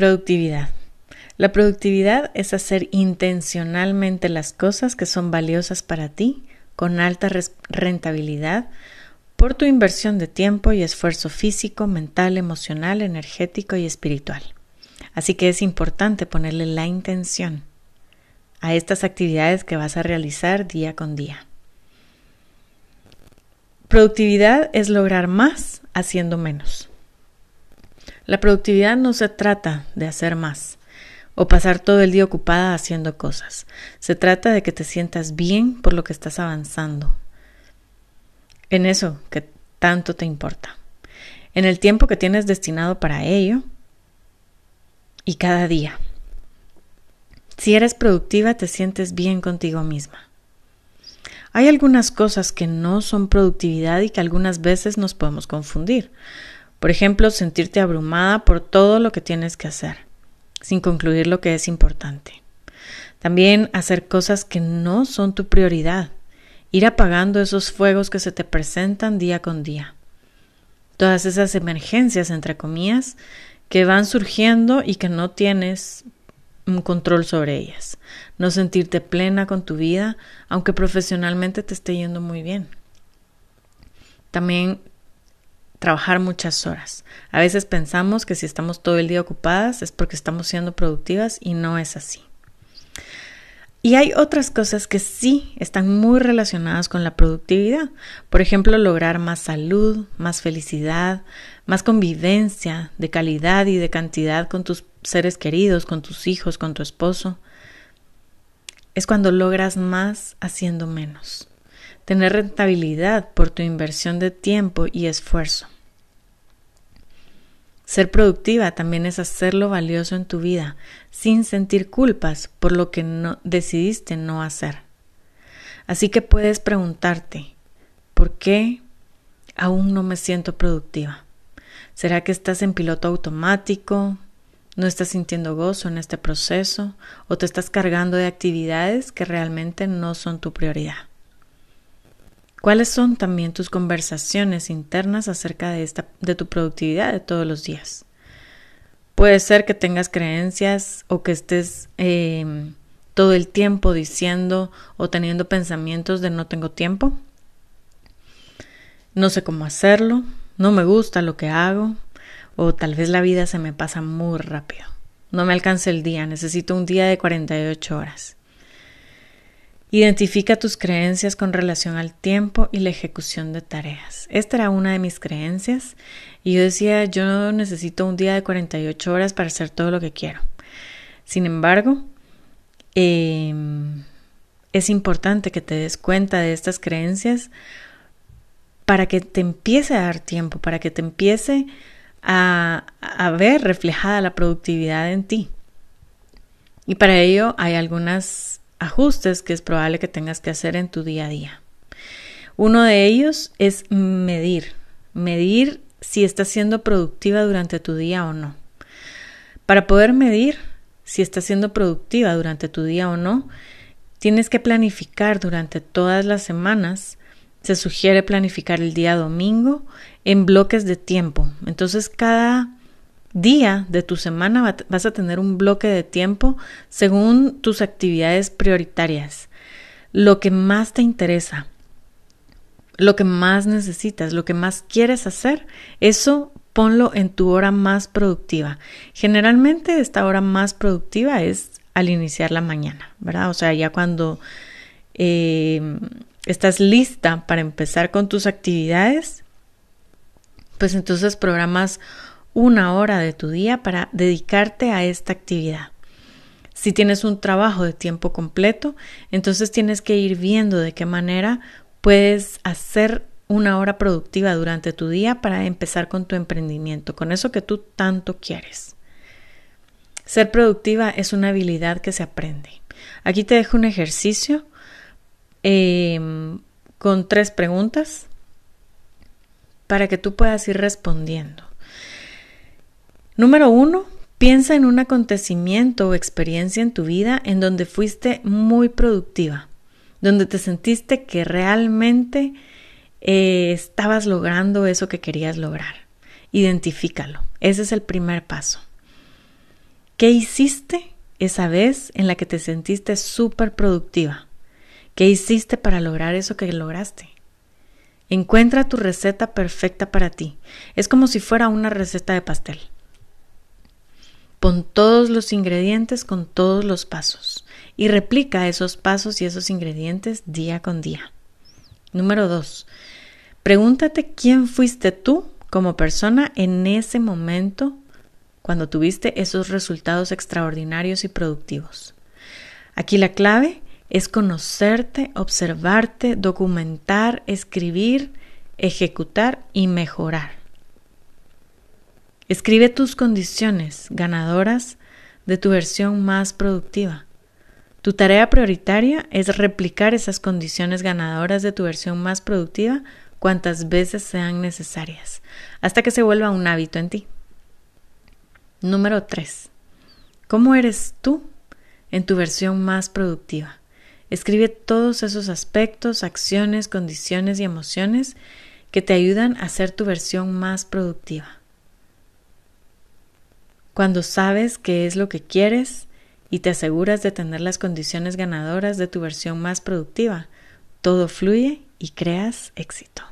Productividad. La productividad es hacer intencionalmente las cosas que son valiosas para ti, con alta rentabilidad, por tu inversión de tiempo y esfuerzo físico, mental, emocional, energético y espiritual. Así que es importante ponerle la intención a estas actividades que vas a realizar día con día. Productividad es lograr más haciendo menos. La productividad no se trata de hacer más o pasar todo el día ocupada haciendo cosas. Se trata de que te sientas bien por lo que estás avanzando. En eso que tanto te importa. En el tiempo que tienes destinado para ello y cada día. Si eres productiva te sientes bien contigo misma. Hay algunas cosas que no son productividad y que algunas veces nos podemos confundir. Por ejemplo, sentirte abrumada por todo lo que tienes que hacer, sin concluir lo que es importante. También hacer cosas que no son tu prioridad, ir apagando esos fuegos que se te presentan día con día. Todas esas emergencias, entre comillas, que van surgiendo y que no tienes un control sobre ellas, no sentirte plena con tu vida, aunque profesionalmente te esté yendo muy bien. También trabajar muchas horas. A veces pensamos que si estamos todo el día ocupadas es porque estamos siendo productivas y no es así. Y hay otras cosas que sí están muy relacionadas con la productividad. Por ejemplo, lograr más salud, más felicidad, más convivencia de calidad y de cantidad con tus seres queridos, con tus hijos, con tu esposo. Es cuando logras más haciendo menos. Tener rentabilidad por tu inversión de tiempo y esfuerzo. Ser productiva también es hacerlo valioso en tu vida, sin sentir culpas por lo que no decidiste no hacer. Así que puedes preguntarte, ¿por qué aún no me siento productiva? ¿Será que estás en piloto automático? ¿No estás sintiendo gozo en este proceso? ¿O te estás cargando de actividades que realmente no son tu prioridad? ¿Cuáles son también tus conversaciones internas acerca de, esta, de tu productividad de todos los días? Puede ser que tengas creencias o que estés em, todo el tiempo diciendo o teniendo pensamientos de no tengo tiempo, no sé cómo hacerlo, no me gusta lo que hago o tal vez la vida se me pasa muy rápido. No me alcanza el día, necesito un día de 48 horas. Identifica tus creencias con relación al tiempo y la ejecución de tareas. Esta era una de mis creencias y yo decía, yo necesito un día de 48 horas para hacer todo lo que quiero. Sin embargo, em, es importante que te des cuenta de estas creencias para que te empiece a dar tiempo, para que te empiece a, a ver reflejada la productividad en ti. Y para ello hay algunas ajustes que es probable que tengas que hacer en tu día a día. Uno de ellos es medir, medir si estás siendo productiva durante tu día o no. Para poder medir si estás siendo productiva durante tu día o no, tienes que planificar durante todas las semanas. Se sugiere planificar el día domingo en bloques de tiempo. Entonces cada día de tu semana vas a tener un bloque de tiempo según tus actividades prioritarias, lo que más te interesa, lo que más necesitas, lo que más quieres hacer, eso ponlo en tu hora más productiva. Generalmente esta hora más productiva es al iniciar la mañana, ¿verdad? O sea, ya cuando eh, estás lista para empezar con tus actividades, pues entonces programas una hora de tu día para dedicarte a esta actividad. Si tienes un trabajo de tiempo completo, entonces tienes que ir viendo de qué manera puedes hacer una hora productiva durante tu día para empezar con tu emprendimiento, con eso que tú tanto quieres. Ser productiva es una habilidad que se aprende. Aquí te dejo un ejercicio em, con tres preguntas para que tú puedas ir respondiendo. Número uno, piensa en un acontecimiento o experiencia en tu vida en donde fuiste muy productiva, donde te sentiste que realmente eh, estabas logrando eso que querías lograr. Identifícalo. Ese es el primer paso. ¿Qué hiciste esa vez en la que te sentiste súper productiva? ¿Qué hiciste para lograr eso que lograste? Encuentra tu receta perfecta para ti. Es como si fuera una receta de pastel. Pon todos los ingredientes con todos los pasos y replica esos pasos y esos ingredientes día con día. Número 2. Pregúntate quién fuiste tú como persona en ese momento cuando tuviste esos resultados extraordinarios y productivos. Aquí la clave es conocerte, observarte, documentar, escribir, ejecutar y mejorar. Escribe tus condiciones ganadoras de tu versión más productiva. Tu tarea prioritaria es replicar esas condiciones ganadoras de tu versión más productiva cuantas veces sean necesarias, hasta que se vuelva un hábito en ti. Número 3. ¿Cómo eres tú en tu versión más productiva? Escribe todos esos aspectos, acciones, condiciones y emociones que te ayudan a ser tu versión más productiva. Cuando sabes qué es lo que quieres y te aseguras de tener las condiciones ganadoras de tu versión más productiva, todo fluye y creas éxito.